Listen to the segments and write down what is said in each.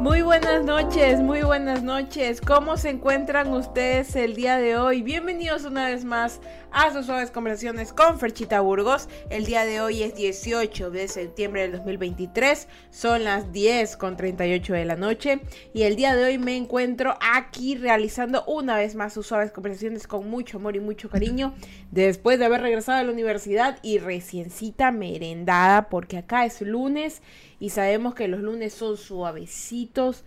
Muy buenas noches, muy buenas noches. ¿Cómo se encuentran ustedes el día de hoy? Bienvenidos una vez más a sus suaves conversaciones con Ferchita Burgos. El día de hoy es 18 de septiembre del 2023. Son las 10 con 38 de la noche. Y el día de hoy me encuentro aquí realizando una vez más sus suaves conversaciones con mucho amor y mucho cariño. Después de haber regresado a la universidad y reciencita merendada porque acá es lunes y sabemos que los lunes son suavecitos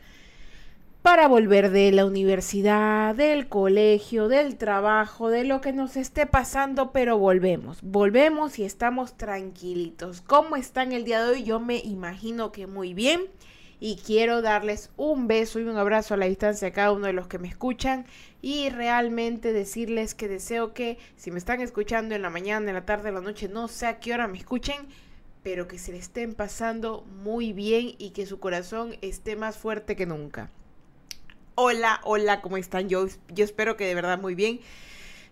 para volver de la universidad, del colegio, del trabajo, de lo que nos esté pasando, pero volvemos, volvemos y estamos tranquilitos. ¿Cómo están el día de hoy? Yo me imagino que muy bien y quiero darles un beso y un abrazo a la distancia a cada uno de los que me escuchan y realmente decirles que deseo que si me están escuchando en la mañana, en la tarde, en la noche, no sé a qué hora me escuchen, pero que se le estén pasando muy bien y que su corazón esté más fuerte que nunca. Hola, hola, ¿cómo están? Yo, yo espero que de verdad muy bien.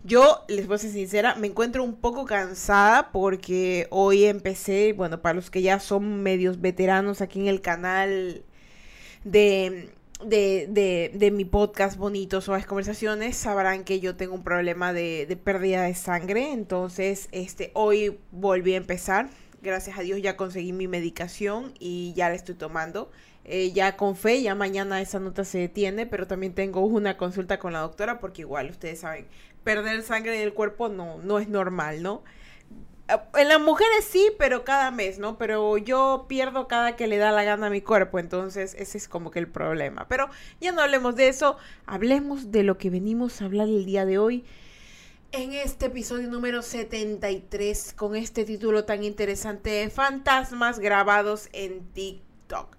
Yo, les voy a ser sincera, me encuentro un poco cansada porque hoy empecé, bueno, para los que ya son medios veteranos aquí en el canal de, de, de, mi podcast Bonitos las Conversaciones, sabrán que yo tengo un problema de, de pérdida de sangre. Entonces, este, hoy volví a empezar gracias a Dios ya conseguí mi medicación y ya la estoy tomando. Eh, ya con fe, ya mañana esa nota se detiene, pero también tengo una consulta con la doctora porque igual ustedes saben, perder sangre del cuerpo no, no es normal, ¿no? En las mujeres sí, pero cada mes, ¿no? Pero yo pierdo cada que le da la gana a mi cuerpo, entonces ese es como que el problema. Pero ya no hablemos de eso, hablemos de lo que venimos a hablar el día de hoy en este episodio número 73 con este título tan interesante de fantasmas grabados en TikTok.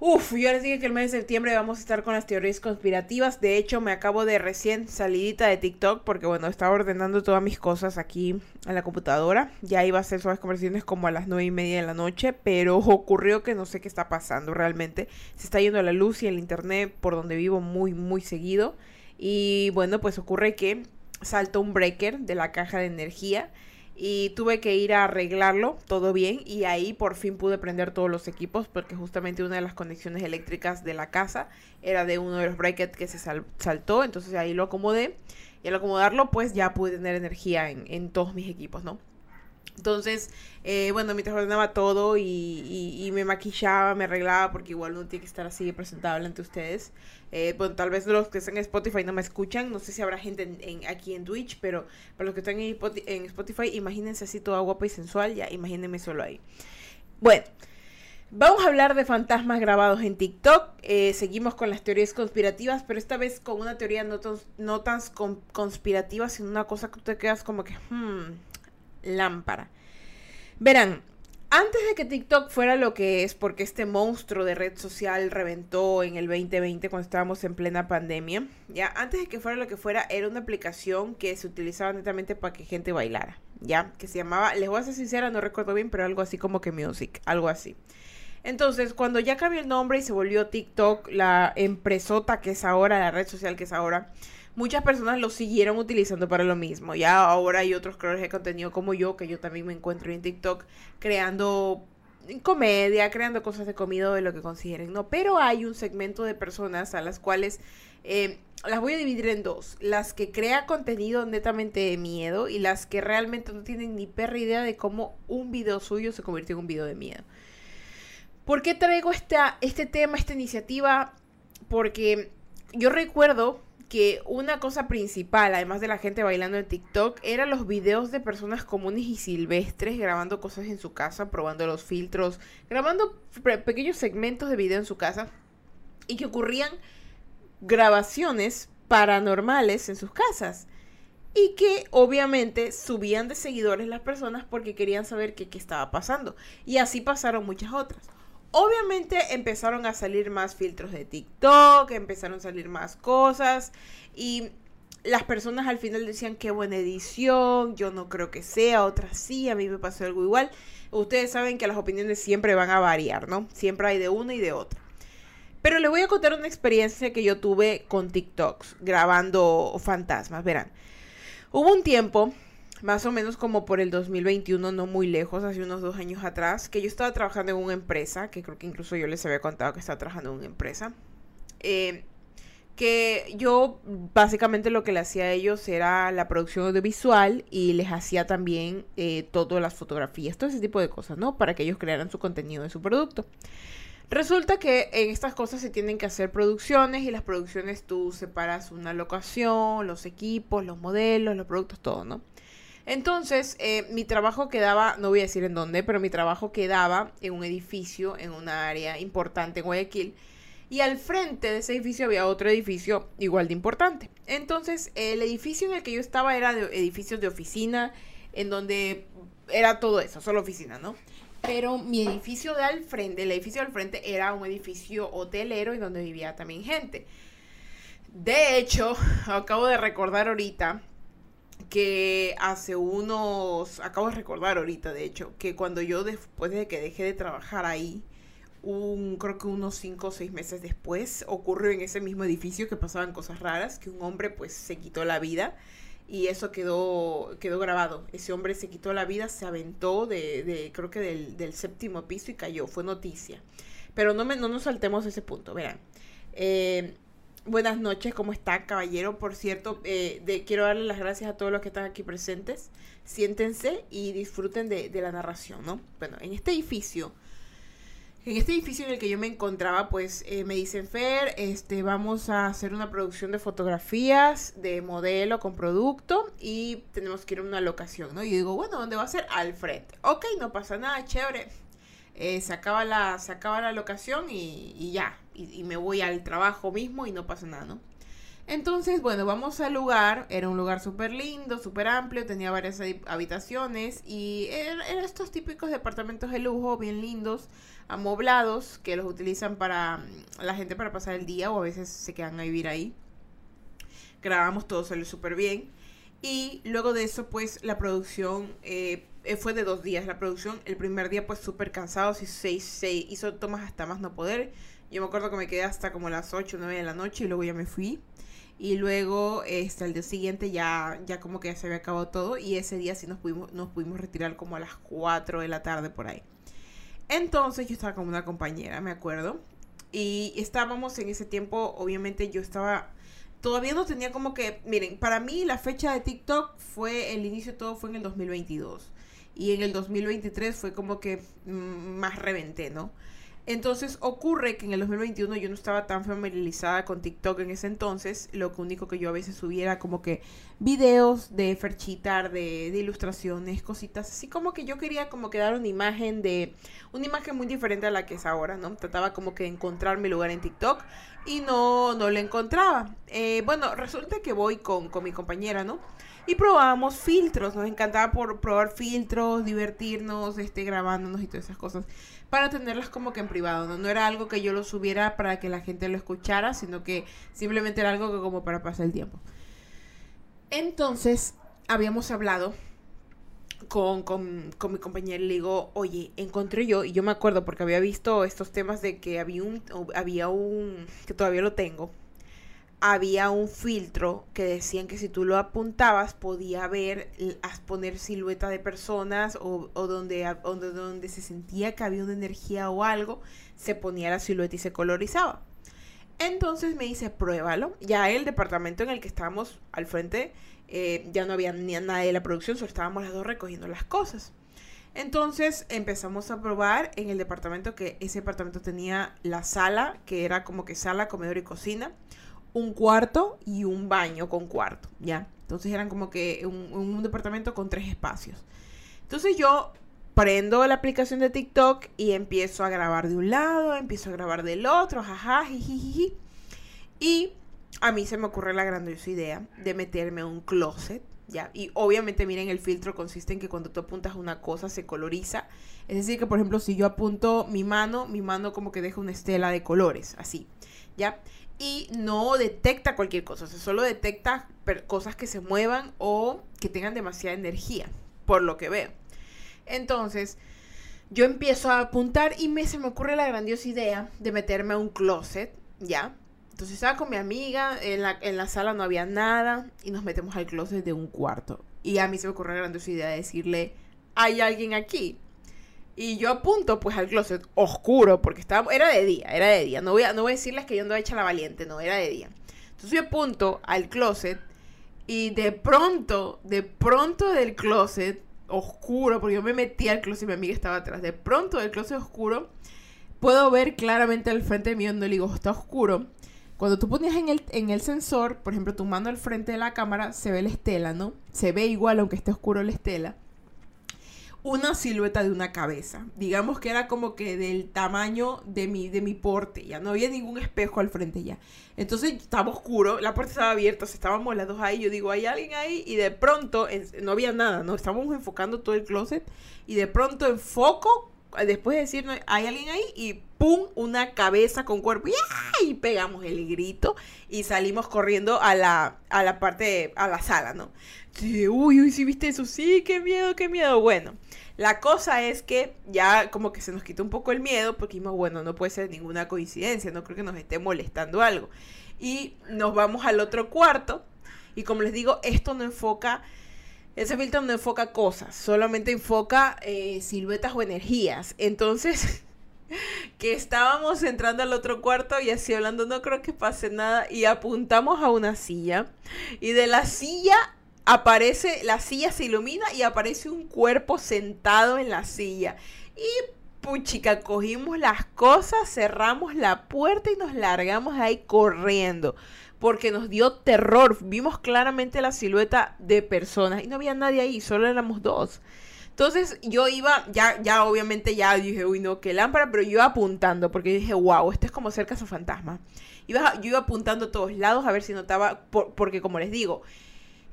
Uf, yo les dije que el mes de septiembre vamos a estar con las teorías conspirativas. De hecho, me acabo de recién salidita de TikTok porque, bueno, estaba ordenando todas mis cosas aquí en la computadora. Ya iba a hacer suaves conversaciones como a las nueve y media de la noche, pero ocurrió que no sé qué está pasando realmente. Se está yendo la luz y el internet por donde vivo muy, muy seguido. Y bueno, pues ocurre que saltó un breaker de la caja de energía y tuve que ir a arreglarlo todo bien y ahí por fin pude prender todos los equipos porque justamente una de las conexiones eléctricas de la casa era de uno de los breakers que se saltó entonces ahí lo acomodé y al acomodarlo pues ya pude tener energía en, en todos mis equipos no entonces, eh, bueno, mientras ordenaba todo y, me maquillaba, me arreglaba, porque igual no tiene que estar así presentable ante ustedes. Eh, bueno, tal vez los que están en Spotify no me escuchan, no sé si habrá gente en, aquí en Twitch, pero para los que están en Spotify, imagínense así toda guapa y sensual, ya imagínense solo ahí. Bueno. Vamos a hablar de fantasmas grabados en TikTok. Eh, seguimos con las teorías conspirativas, pero esta vez con una teoría no, no tan conspirativa, sino una cosa que te quedas como que, hmm, lámpara. Verán, antes de que TikTok fuera lo que es, porque este monstruo de red social reventó en el 2020 cuando estábamos en plena pandemia, ya, antes de que fuera lo que fuera, era una aplicación que se utilizaba netamente para que gente bailara, ya, que se llamaba, les voy a ser sincera, no recuerdo bien, pero algo así como que Music, algo así. Entonces, cuando ya cambió el nombre y se volvió TikTok, la empresota que es ahora, la red social que es ahora, muchas personas lo siguieron utilizando para lo mismo. Ya ahora hay otros creadores de contenido como yo, que yo también me encuentro en TikTok creando comedia, creando cosas de comida de lo que consideren, ¿no? Pero hay un segmento de personas a las cuales eh, las voy a dividir en dos. Las que crea contenido netamente de miedo y las que realmente no tienen ni perra idea de cómo un video suyo se convirtió en un video de miedo. ¿Por qué traigo esta, este tema, esta iniciativa? Porque yo recuerdo que una cosa principal, además de la gente bailando en TikTok, eran los videos de personas comunes y silvestres grabando cosas en su casa, probando los filtros, grabando pequeños segmentos de video en su casa y que ocurrían grabaciones paranormales en sus casas y que obviamente subían de seguidores las personas porque querían saber qué, qué estaba pasando. Y así pasaron muchas otras. Obviamente empezaron a salir más filtros de TikTok, empezaron a salir más cosas y las personas al final decían qué buena edición, yo no creo que sea, otras sí, a mí me pasó algo igual. Ustedes saben que las opiniones siempre van a variar, ¿no? Siempre hay de una y de otra. Pero les voy a contar una experiencia que yo tuve con TikToks grabando fantasmas, verán. Hubo un tiempo más o menos como por el 2021, no muy lejos, hace unos dos años atrás, que yo estaba trabajando en una empresa, que creo que incluso yo les había contado que estaba trabajando en una empresa, eh, que yo básicamente lo que le hacía a ellos era la producción audiovisual y les hacía también eh, todas las fotografías, todo ese tipo de cosas, ¿no? Para que ellos crearan su contenido de su producto. Resulta que en estas cosas se tienen que hacer producciones y las producciones tú separas una locación, los equipos, los modelos, los productos, todo, ¿no? Entonces, eh, mi trabajo quedaba, no voy a decir en dónde, pero mi trabajo quedaba en un edificio, en una área importante en Guayaquil. Y al frente de ese edificio había otro edificio igual de importante. Entonces, el edificio en el que yo estaba era de edificios de oficina, en donde era todo eso, solo oficina, ¿no? Pero mi edificio de al frente, el edificio al frente era un edificio hotelero y donde vivía también gente. De hecho, acabo de recordar ahorita que hace unos, acabo de recordar ahorita, de hecho, que cuando yo después de que dejé de trabajar ahí, un, creo que unos 5 o 6 meses después, ocurrió en ese mismo edificio que pasaban cosas raras, que un hombre pues se quitó la vida y eso quedó, quedó grabado. Ese hombre se quitó la vida, se aventó de, de creo que del, del, séptimo piso y cayó, fue noticia. Pero no, me, no nos saltemos ese punto, verán. Eh, buenas noches, ¿cómo está, caballero? Por cierto, eh, de, quiero darle las gracias a todos los que están aquí presentes. Siéntense y disfruten de, la narración, ¿no? Bueno, en este edificio en este edificio en el que yo me encontraba, pues eh, me dicen, Fer, este, vamos a hacer una producción de fotografías de modelo con producto y tenemos que ir a una locación, ¿no? Y digo, bueno, ¿dónde va a ser? Al frente. Ok, no pasa nada, chévere. Eh, se, acaba la, se acaba la locación y, ya. Y me voy al trabajo mismo y no pasa nada, ¿no? Entonces, bueno, vamos al lugar. Era un lugar súper lindo, súper amplio, tenía varias habitaciones y eran, estos típicos departamentos de lujo, bien lindos, amoblados, que los utilizan para mm, la gente para pasar el día o a veces se quedan a vivir ahí. Grabamos todo, salió súper bien. Y luego de eso, pues la producción eh, fue de dos días. La producción, el primer día, pues súper cansado, se, se hizo tomas hasta más no poder. Yo me acuerdo que me quedé hasta como las 8 o 9 de la noche y luego ya me fui. Y luego, este, el día siguiente ya, ya como que ya se había acabado todo. Y ese día sí nos pudimos, nos pudimos retirar como a las 4 de la tarde por ahí. Entonces yo estaba con una compañera, me acuerdo. Y estábamos en ese tiempo, obviamente yo estaba... Todavía no tenía como que... Miren, para mí la fecha de TikTok fue... El inicio de todo fue en el 2022. Y en el 2023 fue como que mm, más reventé, ¿no? Entonces ocurre que en el 2021 yo no estaba tan familiarizada con TikTok en ese entonces. Lo único que yo a veces subiera como que videos de ferchitar, de, de, ilustraciones, cositas. Así como que yo quería como que dar una imagen de... Una imagen muy diferente a la que es ahora, ¿no? Trataba como que encontrar mi lugar en TikTok y no, no lo encontraba. Eh, bueno, resulta que voy con, con mi compañera, ¿no? Y probábamos filtros. Nos encantaba por probar filtros, divertirnos, este, grabándonos y todas esas cosas para tenerlas como que en privado. ¿no? no era algo que yo lo subiera para que la gente lo escuchara, sino que simplemente era algo que como para pasar el tiempo. Entonces, habíamos hablado con, con, con, mi compañero le digo, oye, encontré yo, y yo me acuerdo porque había visto estos temas de que había un, había un, que todavía lo tengo, había un filtro que decían que si tú lo apuntabas podía ver, poner silueta de personas o, donde, donde, donde se sentía que había una energía o algo, se ponía la silueta y se colorizaba. Entonces me dice, pruébalo. Ya el departamento en el que estábamos al frente, eh, ya no había ni nadie de la producción, solo estábamos las dos recogiendo las cosas. Entonces empezamos a probar en el departamento que ese departamento tenía la sala, que era como que sala, comedor y cocina un cuarto y un baño con cuarto, ¿ya? Entonces eran como que un, departamento con tres espacios. Entonces yo prendo la aplicación de TikTok y empiezo a grabar de un lado, empiezo a grabar del otro, jaja, jijiji. Y a mí se me ocurre la grandiosa idea de meterme un closet, ¿ya? Y obviamente, miren, el filtro consiste en que cuando tú apuntas una cosa se coloriza. Es decir, que por ejemplo, si yo apunto mi mano, mi mano como que deja una estela de colores, así, ¿ya? Y no detecta cualquier cosa, o sea, solo detecta cosas que se muevan o que tengan demasiada energía, por lo que veo. Entonces, yo empiezo a apuntar y me, se me ocurre la grandiosa idea de meterme a un closet, ¿ya? Entonces estaba con mi amiga, en la, en la sala no había nada y nos metemos al closet de un cuarto. Y a mí se me ocurrió la grandiosa idea de decirle, hay alguien aquí. Y yo apunto pues al closet oscuro, porque estaba, era de día, era de día. No voy a, no voy a decirles que yo andaba hecha la valiente, no, era de día. Entonces yo apunto al closet y de pronto, de pronto del closet oscuro, porque yo me metí al closet y mi amiga estaba atrás, de pronto del closet oscuro, puedo ver claramente al frente mío donde le digo, está oscuro. Cuando tú ponías en el, en el sensor, por ejemplo, tu mano al frente de la cámara, se ve la estela, ¿no? Se ve igual aunque esté oscuro la estela una silueta de una cabeza. Digamos que era como que del tamaño de mi, de mi porte. Ya no había ningún espejo al frente ya. Entonces estaba oscuro, la puerta estaba abierta, estábamos las dos ahí. Yo digo, hay alguien ahí. Y de pronto, no había nada, ¿no? Estábamos enfocando todo el closet. Y de pronto enfoco, después de decir, hay alguien ahí. Y ¡pum! Una cabeza con cuerpo. Y pegamos el grito. Y salimos corriendo a la, a la parte, a la sala, ¿no? Sí, uy, uy, sí viste eso, sí, qué miedo, qué miedo. Bueno, la cosa es que ya como que se nos quitó un poco el miedo porque dijimos, bueno, no puede ser ninguna coincidencia, no creo que nos esté molestando algo. Y nos vamos al otro cuarto y como les digo, esto no enfoca, ese filtro no enfoca cosas, solamente enfoca eh, siluetas o energías. Entonces... que estábamos entrando al otro cuarto y así hablando, no creo que pase nada, y apuntamos a una silla, y de la silla aparece, la silla se ilumina y aparece un cuerpo sentado en la silla. Y puchica, cogimos las cosas, cerramos la puerta y nos largamos ahí corriendo. Porque nos dio terror. Vimos claramente la silueta de personas y no había nadie ahí, solo éramos dos. Entonces yo iba, ya, ya obviamente ya dije, uy no, qué lámpara, pero yo iba apuntando porque dije, wow, este es como ser fantasma. Iba, yo iba apuntando a todos lados a ver si notaba, porque como les digo,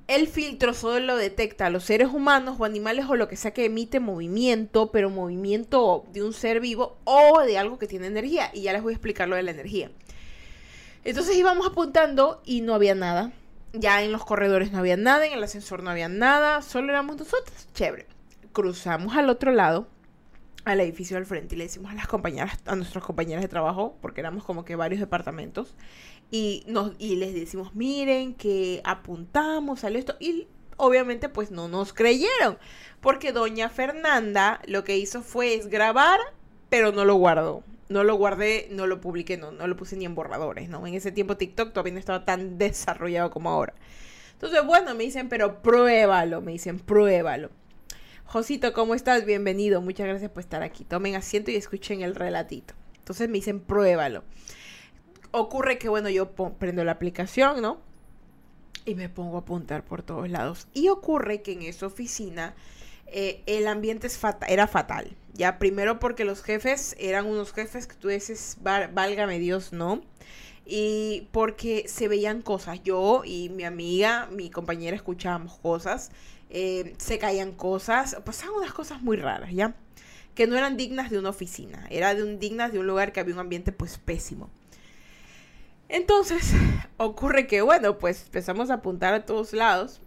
el filtro solo detecta a los seres humanos o animales o lo que sea que emite movimiento, pero movimiento de un ser vivo o de algo que tiene energía. Y ya les voy a explicar lo de la energía. Entonces íbamos apuntando y no había nada. Ya en los corredores no había nada, en el ascensor no había nada, solo éramos nosotros. Chévere. Cruzamos al otro lado, al edificio al frente, y le decimos a las compañeras, a nuestras compañeras de trabajo, porque éramos como que varios departamentos, y, nos, y les decimos, miren que apuntamos a esto y obviamente pues no nos creyeron porque doña Fernanda lo que hizo fue grabar pero no lo guardó. No lo guardé, no lo publiqué, no, no lo puse ni en borradores, ¿no? En ese tiempo TikTok todavía no estaba tan desarrollado como ahora. Entonces, bueno, me dicen, pero pruébalo, me dicen, pruébalo. Josito, ¿cómo estás? Bienvenido, muchas gracias por estar aquí. Tomen asiento y escuchen el relatito. Entonces me dicen, pruébalo ocurre que, bueno, yo prendo la aplicación, ¿no? Y me pongo a apuntar por todos lados. Y ocurre que en esa oficina eh, el ambiente es era fatal. Ya, primero porque los jefes eran unos jefes que tú dices, válgame Dios, ¿no? Y porque se veían cosas. Yo y mi amiga, mi compañera, escuchábamos cosas. Eh, se caían cosas. Pasaban unas cosas muy raras, ¿ya? Que no eran dignas de una oficina. Era de un, dignas de un lugar que había un ambiente, pues, pésimo. Entonces, ocurre que, bueno, pues empezamos a apuntar a todos lados.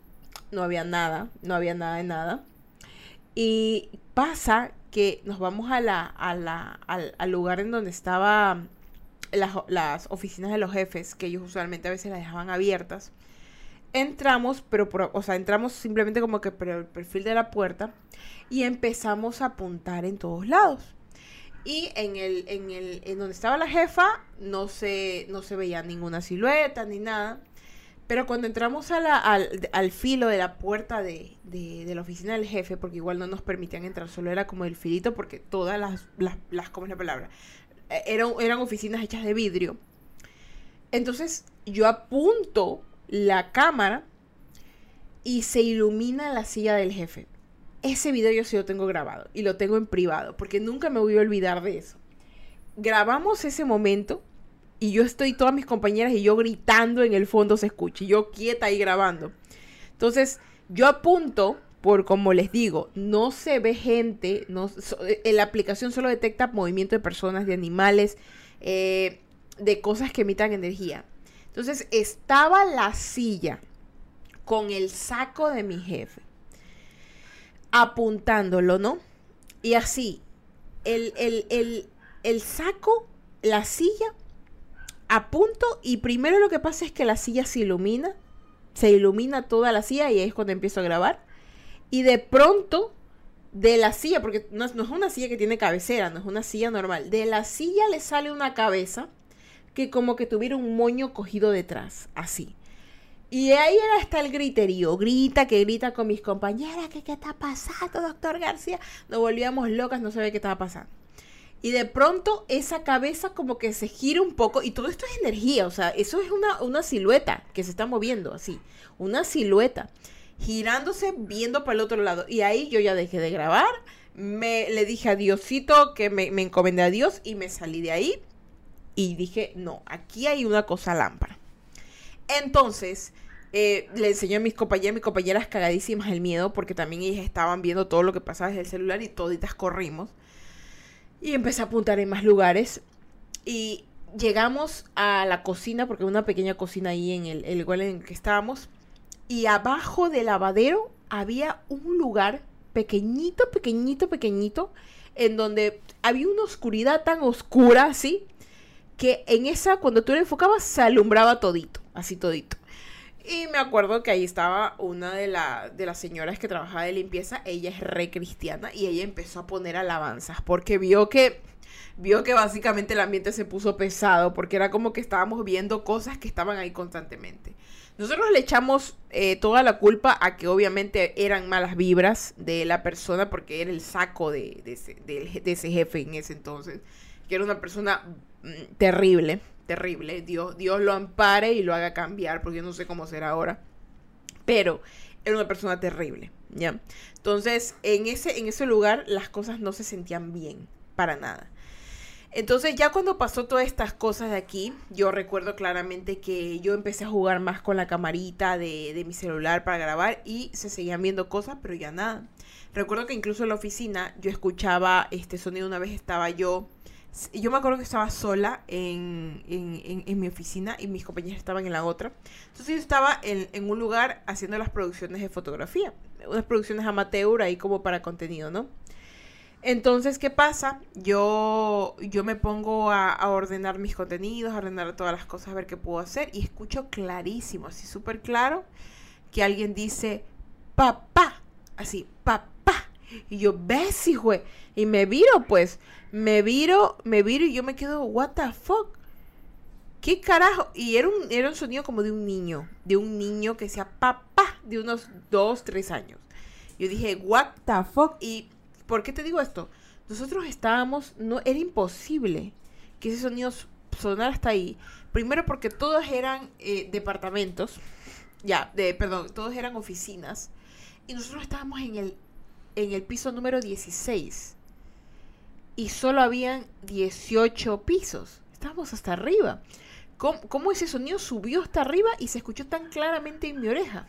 No había nada, no había nada de nada. Y pasa que nos vamos a la, a la, al, lugar en donde estaban las, las, oficinas de los jefes, que ellos usualmente a veces las dejaban abiertas. Entramos, pero o sea, entramos simplemente como que por el perfil de la puerta y empezamos a apuntar en todos lados. Y en el, en el, en donde estaba la jefa, no se, no se veía ninguna silueta ni nada. Pero cuando entramos a la, al, filo de la puerta de, la oficina del jefe, porque igual no nos permitían entrar, solo era como el filito, porque todas las, las, las ¿cómo es la palabra? Eh, eran, eran oficinas hechas de vidrio. Entonces yo apunto la cámara y se ilumina la silla del jefe ese video yo sí lo tengo grabado y lo tengo en privado, porque nunca me voy a olvidar de eso. Grabamos ese momento y yo estoy, todas mis compañeras y yo gritando en el fondo se escucha, y yo quieta ahí grabando. Entonces, yo apunto, por como les digo, no se ve gente, no, eh, la aplicación solo detecta movimiento de personas, de animales, eh, de cosas que emitan energía. Entonces, estaba la silla con el saco de mi jefe apuntándolo, ¿no? Y así, el, el, saco, la silla, apunto y primero lo que pasa es que la silla se ilumina, se ilumina toda la silla y ahí es cuando empiezo a grabar. Y de pronto, de la silla, porque no, no es una silla que tiene cabecera, no es una silla normal, de la silla le sale una cabeza que como que tuviera un moño cogido detrás, así. Y ahí era hasta el griterío, grita, que grita con mis compañeras, que qué está pasando, doctor García. Nos volvíamos locas, no sabía qué estaba pasando. Y de pronto esa cabeza como que se gira un poco y todo esto es energía, o sea, eso es una, una silueta que se está moviendo así, una silueta girándose viendo para el otro lado. Y ahí yo ya dejé de grabar, me le dije a Diosito que me, me encomendé a Dios y me salí de ahí y dije, no, aquí hay una cosa lámpara. Entonces, eh, le enseñé a mis compañeras, mis compañeras cagadísimas el miedo, porque también ellas estaban viendo todo lo que pasaba desde el celular y toditas corrimos. Y empecé a apuntar en más lugares. Y llegamos a la cocina, porque una pequeña cocina ahí en el, el lugar en el que estábamos. Y abajo del lavadero había un lugar pequeñito, pequeñito, pequeñito, en donde había una oscuridad tan oscura, así, que en esa, cuando tú le enfocabas, se alumbraba todito, así todito. Y me acuerdo que ahí estaba una de, la, de las señoras que trabajaba de limpieza, ella es re cristiana y ella empezó a poner alabanzas porque vio que vio que básicamente el ambiente se puso pesado porque era como que estábamos viendo cosas que estaban ahí constantemente. Nosotros le echamos eh, toda la culpa a que obviamente eran malas vibras de la persona porque era el saco de, de, ese, jefe en ese entonces, que era una persona mm, terrible terrible. Dios, Dios lo ampare y lo haga cambiar, porque yo no sé cómo será ahora. Pero era una persona terrible, ¿ya? Entonces, en ese, en ese lugar las cosas no se sentían bien, para nada. Entonces ya cuando pasó todas estas cosas de aquí, yo recuerdo claramente que yo empecé a jugar más con la camarita de, de, mi celular para grabar y se seguían viendo cosas, pero ya nada. Recuerdo que incluso en la oficina yo escuchaba este sonido, una vez estaba yo yo me acuerdo que estaba sola en, mi oficina y mis compañeros estaban en la otra. Entonces yo estaba en, un lugar haciendo las producciones de fotografía, unas producciones amateur ahí como para contenido, ¿no? Entonces, ¿qué pasa? Yo, yo me pongo a, a, ordenar mis contenidos, a ordenar todas las cosas, a ver qué puedo hacer y escucho clarísimo, así súper claro, que alguien dice, papá, así, papá. Y yo, ves, hijo, y me viro, pues me viro, me viro y yo me quedo, what the fuck. ¿Qué carajo? Y era un, era un sonido como de un niño, de un niño que sea papá, de unos dos, tres años. Yo dije, what the fuck. ¿Y por qué te digo esto? Nosotros estábamos, no, era imposible que ese sonido sonara hasta ahí. Primero porque todos eran eh, departamentos, ya, de, perdón, todos eran oficinas. Y nosotros estábamos en el, en el piso número 16 y solo habían 18 pisos. Estábamos hasta arriba. ¿Cómo, ese sonido subió hasta arriba y se escuchó tan claramente en mi oreja?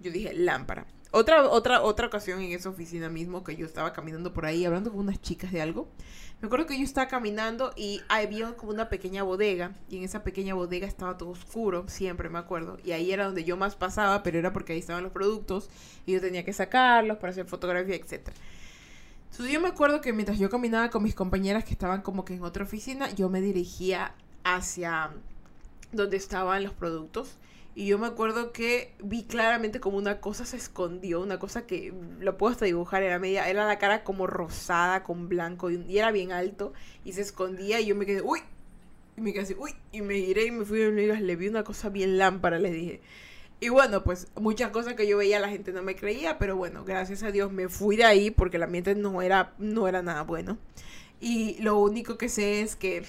Yo dije, lámpara. Otra, otra, otra ocasión en esa oficina mismo que yo estaba caminando por ahí hablando con unas chicas de algo. Me acuerdo que yo estaba caminando y había como una pequeña bodega y en esa pequeña bodega estaba todo oscuro, siempre me acuerdo. Y ahí era donde yo más pasaba, pero era porque ahí estaban los productos y yo tenía que sacarlos para hacer fotografía, etcétera. Entonces yo me acuerdo que mientras yo caminaba con mis compañeras que estaban como que en otra oficina, yo me dirigía hacia donde estaban los productos. Y yo me acuerdo que vi claramente como una cosa se escondió, una cosa que lo puedo hasta dibujar, era media, era la cara como rosada con blanco y, era bien alto y se escondía y yo me quedé, uy, y me quedé así, uy, y me giré y me fui a le vi una cosa bien lámpara, le dije. Y bueno, pues muchas cosas que yo veía la gente no me creía, pero bueno, gracias a Dios me fui de ahí porque el ambiente no era, no era nada bueno. Y lo único que sé es que,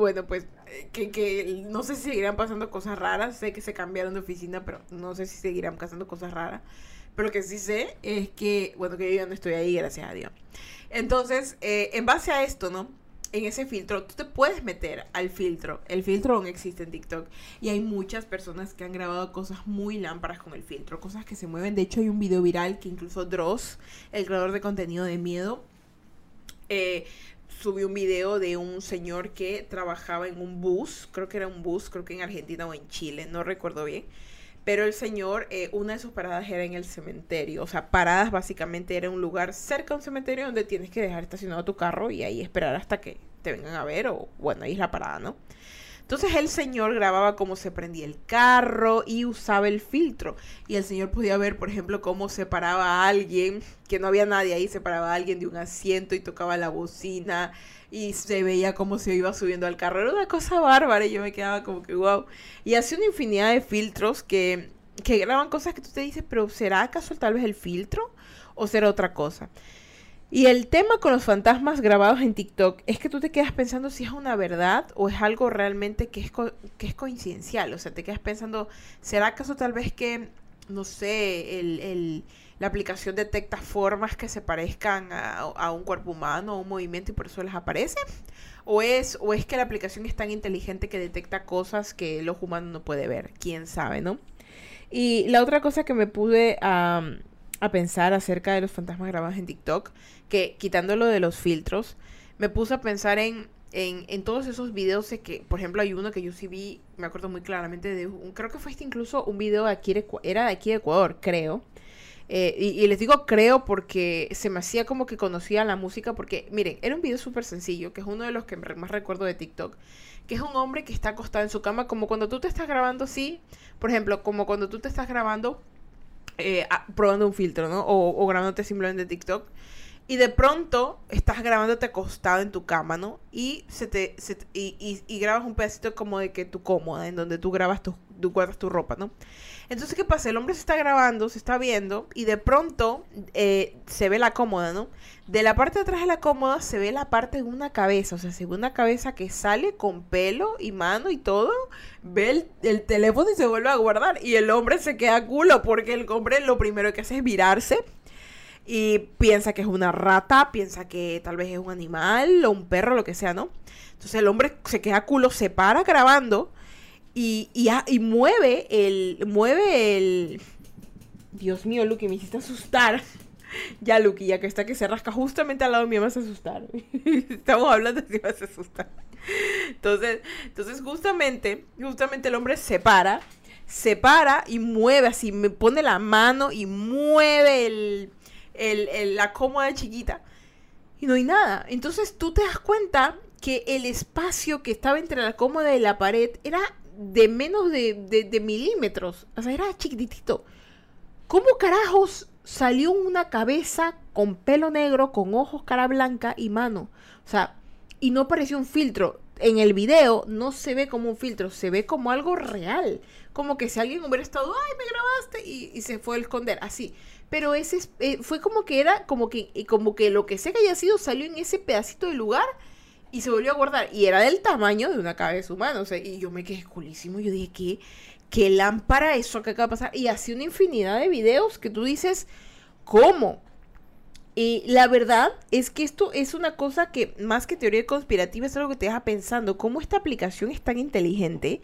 bueno, pues que, que no sé si seguirán pasando cosas raras, sé que se cambiaron de oficina, pero no sé si seguirán pasando cosas raras. Pero lo que sí sé es que, bueno, que yo ya no estoy ahí, gracias a Dios. Entonces, eh, en base a esto, ¿no? en ese filtro, tú te puedes meter al filtro. El filtro aún existe en TikTok. Y hay muchas personas que han grabado cosas muy lámparas con el filtro, cosas que se mueven. De hecho, hay un video viral que incluso Dross, el creador de contenido de miedo, eh, subió un video de un señor que trabajaba en un bus. Creo que era un bus, creo que en Argentina o en Chile, no recuerdo bien pero el señor, eh, una de sus paradas era en el cementerio. O sea, paradas básicamente era un lugar cerca de un cementerio donde tienes que dejar estacionado tu carro y ahí esperar hasta que te vengan a ver. O bueno, ahí es la parada, ¿no? Entonces el señor grababa cómo se prendía el carro y usaba el filtro. Y el señor podía ver, por ejemplo, cómo separaba a alguien, que no había nadie ahí, separaba a alguien de un asiento y tocaba la bocina y se veía cómo se iba subiendo al carro. Era una cosa bárbara y yo me quedaba como que wow. Y hacía una infinidad de filtros que, que graban cosas que tú te dices, pero ¿será acaso tal vez el filtro o será otra cosa? Y el tema con los fantasmas grabados en TikTok es que tú te quedas pensando si es una verdad o es algo realmente que es, que es coincidencial. O sea, te quedas pensando, ¿será acaso tal vez que, no sé, el, la aplicación detecta formas que se parezcan a, un cuerpo humano o un movimiento y por eso les aparece? ¿O es, ¿O es que la aplicación es tan inteligente que detecta cosas que los humanos no puede ver? ¿Quién sabe, no? Y la otra cosa que me pude a pensar acerca de los fantasmas grabados en TikTok, que quitándolo de los filtros, me puse a pensar en, en, todos esos videos de que, por ejemplo, hay uno que yo sí vi, me acuerdo muy claramente de un, creo que fue este incluso un video de aquí, era de aquí de Ecuador, creo. Eh, y, les digo creo porque se me hacía como que conocía la música, porque miren, era un video súper sencillo, que es uno de los que más recuerdo de TikTok, que es un hombre que está acostado en su cama, como cuando tú te estás grabando así, por ejemplo, como cuando tú te estás grabando eh, probando un filtro, ¿no? O, o grabándote simplemente TikTok. Y de pronto estás grabándote acostado en tu cama, ¿no? Y, se te, y, y, grabas un pedacito como de que tu cómoda, en donde tú grabas tu, tú guardas tu ropa, ¿no? Entonces, ¿qué pasa? El hombre se está grabando, se está viendo, y de pronto eh, se ve la cómoda, ¿no? De la parte de atrás de la cómoda se ve la parte de una cabeza, o sea, se ve una cabeza que sale con pelo y mano y todo, ve el, el teléfono y se vuelve a guardar. Y el hombre se queda culo, porque el hombre lo primero que hace es virarse y piensa que es una rata, piensa que tal vez es un animal o un perro, lo que sea, ¿no? Entonces el hombre se queda culo, se para grabando y, y, mueve el. Mueve el. Dios mío, Lucky, me hiciste asustar. ya, Lucky, ya que está que se rasca justamente al lado mío, me vas a asustar. Estamos hablando de si vas a asustar. Entonces, entonces justamente, justamente el hombre se para, se para y mueve así, me pone la mano y mueve el, el, la cómoda chiquita. Y no hay nada. Entonces tú te das cuenta que el espacio que estaba entre la cómoda y la pared era de menos de, de, milímetros. O sea, era chiquitito. ¿Cómo carajos salió una cabeza con pelo negro, con ojos, cara blanca y mano? O sea, y no pareció un filtro. En el video no se ve como un filtro, se ve como algo real. Como que si alguien hubiera estado, ay, me grabaste, y, y se fue a esconder, así pero ese eh, fue como que era como que como que lo que sea que haya sido salió en ese pedacito de lugar y se volvió a guardar y era del tamaño de una cabeza humana, o sea, y yo me quedé culísimo, yo dije, ¿qué, qué lámpara eso que acaba de pasar? Y así una infinidad de videos que tú dices, ¿cómo? Y la verdad es que esto es una cosa que más que teoría conspirativa es algo que te deja pensando, cómo esta aplicación es tan inteligente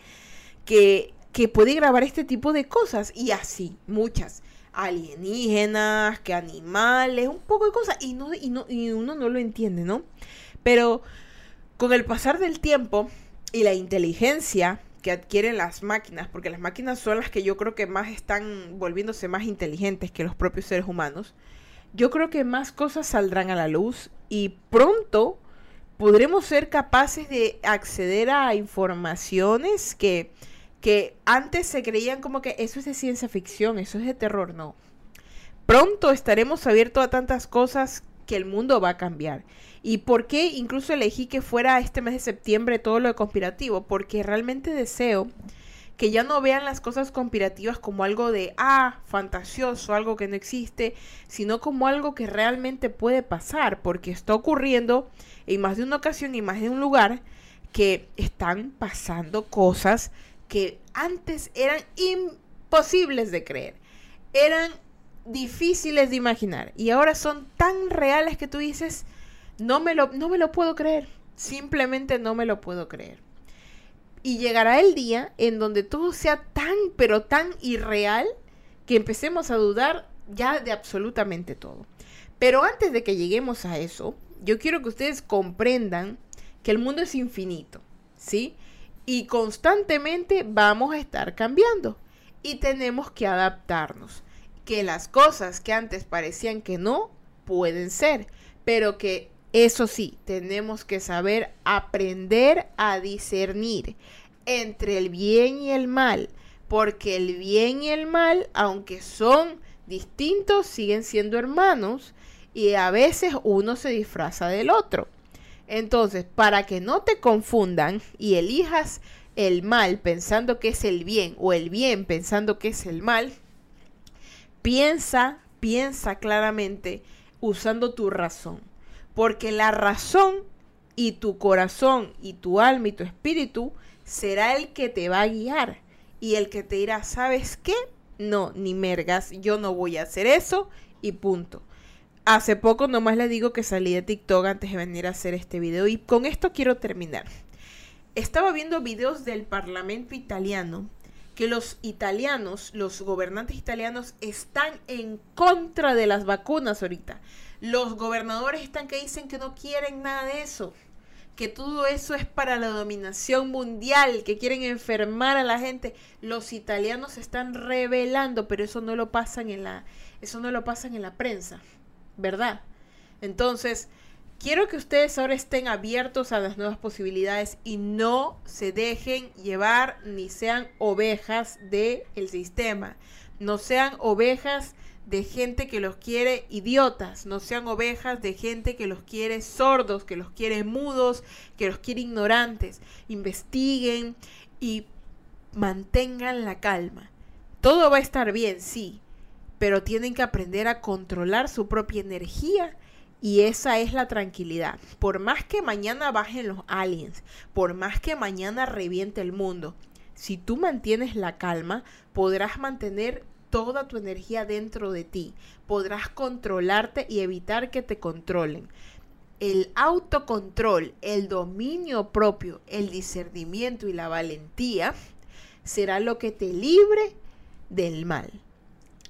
que, que puede grabar este tipo de cosas y así, muchas alienígenas, que animales, un poco de cosas, y, no, y, no, y uno no lo entiende, ¿no? Pero con el pasar del tiempo y la inteligencia que adquieren las máquinas, porque las máquinas son las que yo creo que más están volviéndose más inteligentes que los propios seres humanos, yo creo que más cosas saldrán a la luz y pronto podremos ser capaces de acceder a informaciones que que antes se creían como que eso es de ciencia ficción, eso es de terror, no. Pronto estaremos abiertos a tantas cosas que el mundo va a cambiar. ¿Y por qué incluso elegí que fuera este mes de septiembre todo lo de conspirativo? Porque realmente deseo que ya no vean las cosas conspirativas como algo de, ah, fantasioso, algo que no existe, sino como algo que realmente puede pasar, porque está ocurriendo en más de una ocasión y más de un lugar que están pasando cosas que antes eran imposibles de creer, eran difíciles de imaginar y ahora son tan reales que tú dices, no me lo, no me lo puedo creer, simplemente no me lo puedo creer. Y llegará el día en donde todo sea tan, pero tan irreal que empecemos a dudar ya de absolutamente todo. Pero antes de que lleguemos a eso, yo quiero que ustedes comprendan que el mundo es infinito, ¿sí? Y constantemente vamos a estar cambiando y tenemos que adaptarnos. Que las cosas que antes parecían que no, pueden ser, pero que eso sí, tenemos que saber aprender a discernir entre el bien y el mal, porque el bien y el mal, aunque son distintos, siguen siendo hermanos y a veces uno se disfraza del otro. Entonces, para que no te confundan y elijas el mal pensando que es el bien o el bien pensando que es el mal, piensa, piensa claramente usando tu razón. Porque la razón y tu corazón y tu alma y tu espíritu será el que te va a guiar y el que te dirá, ¿sabes qué? No, ni mergas, yo no voy a hacer eso y punto. Hace poco nomás le digo que salí de TikTok antes de venir a hacer este video y con esto quiero terminar. Estaba viendo videos del Parlamento italiano que los italianos, los gobernantes italianos están en contra de las vacunas ahorita. Los gobernadores están que dicen que no quieren nada de eso que todo eso es para la dominación mundial, que quieren enfermar a la gente. Los italianos se están revelando, pero eso no lo pasan en la eso no lo pasan en la prensa, ¿verdad? Entonces, quiero que ustedes ahora estén abiertos a las nuevas posibilidades y no se dejen llevar ni sean ovejas del el sistema. No sean ovejas de gente que los quiere idiotas, no sean ovejas de gente que los quiere sordos, que los quiere mudos, que los quiere ignorantes. Investiguen y mantengan la calma. Todo va a estar bien, sí, pero tienen que aprender a controlar su propia energía y esa es la tranquilidad. Por más que mañana bajen los aliens, por más que mañana reviente el mundo, si tú mantienes la calma, podrás mantener toda tu energía dentro de ti. Podrás controlarte y evitar que te controlen. El autocontrol, el dominio propio, el discernimiento y la valentía será lo que te libre del mal.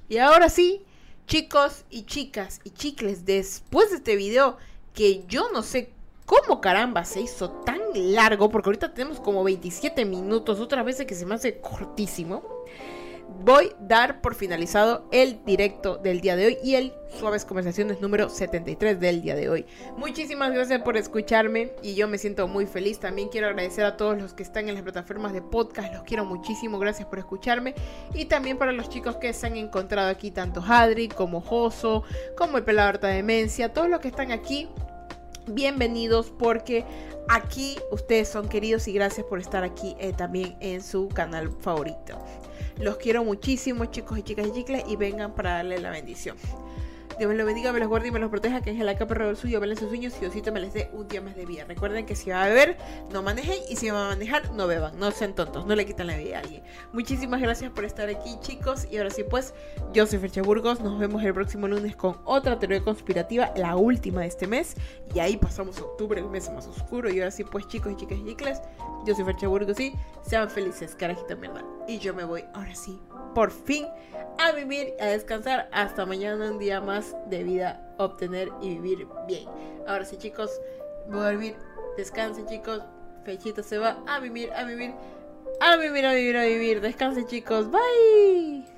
Y ahora sí, chicos y chicas y chicles, después de este video que yo no sé cómo caramba se hizo tan largo, porque ahorita tenemos como 27 minutos, otras veces que se me hace cortísimo voy a dar por finalizado el directo del día de hoy y el Suaves Conversaciones número 73 del día de hoy. Muchísimas gracias por escucharme y yo me siento muy feliz. También quiero agradecer a todos los que están en las plataformas de podcast. Los quiero muchísimo. Gracias por escucharme. Y también para los chicos que se han encontrado aquí, tanto Hadri como Joso, como el Pelado Harta Demencia, todos los que están aquí. Bienvenidos porque aquí ustedes son queridos y gracias por estar aquí eh, también en su canal favorito. Los quiero muchísimo, chicos y chicas y chicles, y vengan para darle la bendición. Dios me lo bendiga, me los guarde y me los proteja, que es el capa del suyo, velen sus sueños y Diosito me les dé un día más de vida. Recuerden que si va a beber, no manejen y si va a manejar, no beban, no sean tontos, no le quitan la vida a alguien. Muchísimas gracias por estar aquí, chicos. Y ahora sí, pues, yo soy Fercha Burgos. Nos vemos el próximo lunes con otra teoría conspirativa, la última de este mes. Y ahí pasamos octubre, el mes más oscuro. Y ahora sí, pues, chicos y chicas y chicles, yo soy Fercha Burgos y sean felices, carajita mierda. Y yo me voy, ahora sí, por fin a vivir, a descansar. Hasta mañana, un día más de vida, obtener y vivir bien. Ahora sí, chicos, voy a dormir. Descansen, chicos. Fechita se va a vivir, a vivir, a vivir, a vivir, a vivir. Descansen, chicos. Bye.